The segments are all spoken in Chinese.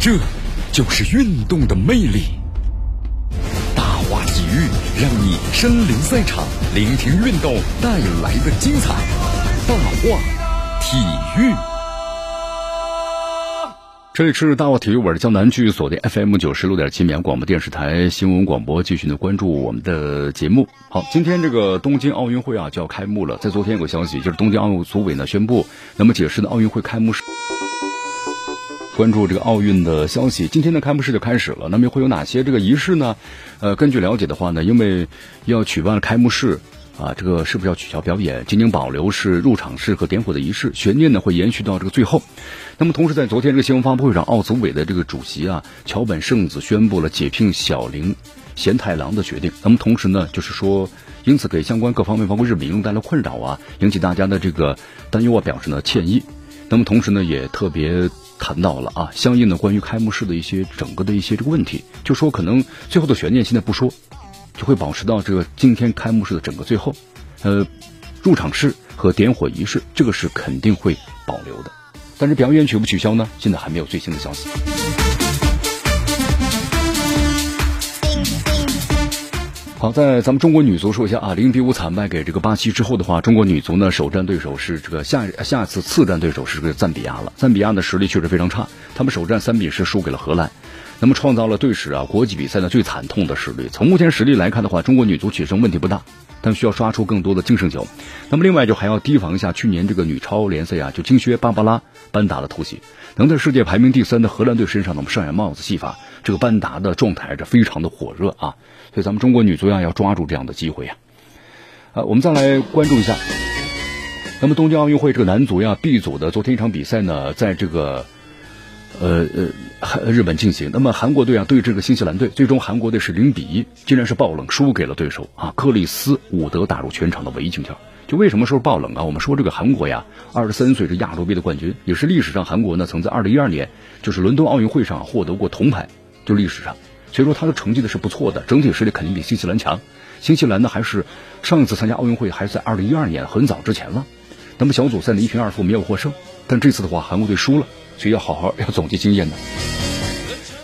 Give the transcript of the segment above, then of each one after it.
这就是运动的魅力。大话体育，让你身临赛场，聆听运动带来的精彩。大话体育。这里是大话体育，我是江南，区锁定 FM 九十六点七绵阳广播电视台新闻广播，继续的关注我们的节目。好，今天这个东京奥运会啊就要开幕了，在昨天有个消息，就是东京奥组委呢宣布，那么解释呢奥运会开幕式。关注这个奥运的消息，今天的开幕式就开始了。那么会有哪些这个仪式呢？呃，根据了解的话呢，因为要举办开幕式啊，这个是不是要取消表演，仅仅保留是入场式和点火的仪式，悬念呢会延续到这个最后。那么同时，在昨天这个新闻发布会上，奥组委的这个主席啊桥本圣子宣布了解聘小林贤太郎的决定。那么同时呢，就是说，因此给相关各方面，包括日本民众带来困扰啊，引起大家的这个担忧啊，表示呢歉意。那么同时呢，也特别谈到了啊，相应的关于开幕式的一些整个的一些这个问题，就说可能最后的悬念现在不说，就会保持到这个今天开幕式的整个最后，呃，入场式和点火仪式，这个是肯定会保留的。但是表演取不取消呢？现在还没有最新的消息。好，在咱们中国女足说一下啊，零比五惨败给这个巴西之后的话，中国女足呢首战对手是这个下下次次战对手是这个赞比亚了。赞比亚的实力确实非常差，他们首战三比十输给了荷兰，那么创造了队史啊国际比赛的最惨痛的实力。从目前实力来看的话，中国女足取胜问题不大。但需要刷出更多的净胜球，那么另外就还要提防一下去年这个女超联赛啊，就金靴芭芭拉班达的突袭，能在世界排名第三的荷兰队身上呢，我们上演帽子戏法。这个班达的状态是非常的火热啊，所以咱们中国女足呀要抓住这样的机会呀。啊，我们再来关注一下，那么东京奥运会这个男足呀 B 组的昨天一场比赛呢，在这个。呃呃，日本进行。那么韩国队啊对这个新西兰队，最终韩国队是零比一，竟然是爆冷输给了对手啊！克里斯伍德打入全场的唯一进球。就为什么说是爆冷啊？我们说这个韩国呀，二十三岁是亚洲杯的冠军，也是历史上韩国呢曾在二零一二年就是伦敦奥运会上获得过铜牌，就历史上，所以说他的成绩呢是不错的，整体实力肯定比新西兰强。新西兰呢还是上一次参加奥运会还是在二零一二年，很早之前了。那么小组赛呢一平二负没有获胜，但这次的话韩国队输了。所以要好好要总结经验的。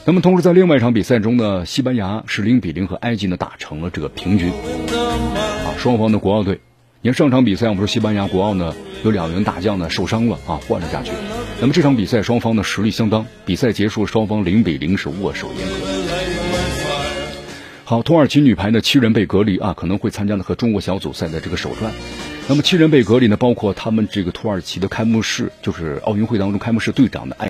那么同时在另外一场比赛中呢，西班牙是零比零和埃及呢打成了这个平局。啊，双方的国奥队，你看上场比赛我们说西班牙国奥呢有两名大将呢受伤了啊换了下去。那么这场比赛双方的实力相当，比赛结束双方零比零是握手言和。好，土耳其女排呢七人被隔离啊，可能会参加的和中国小组赛的这个首战。那么七人被隔离呢，包括他们这个土耳其的开幕式，就是奥运会当中开幕式队长的艾。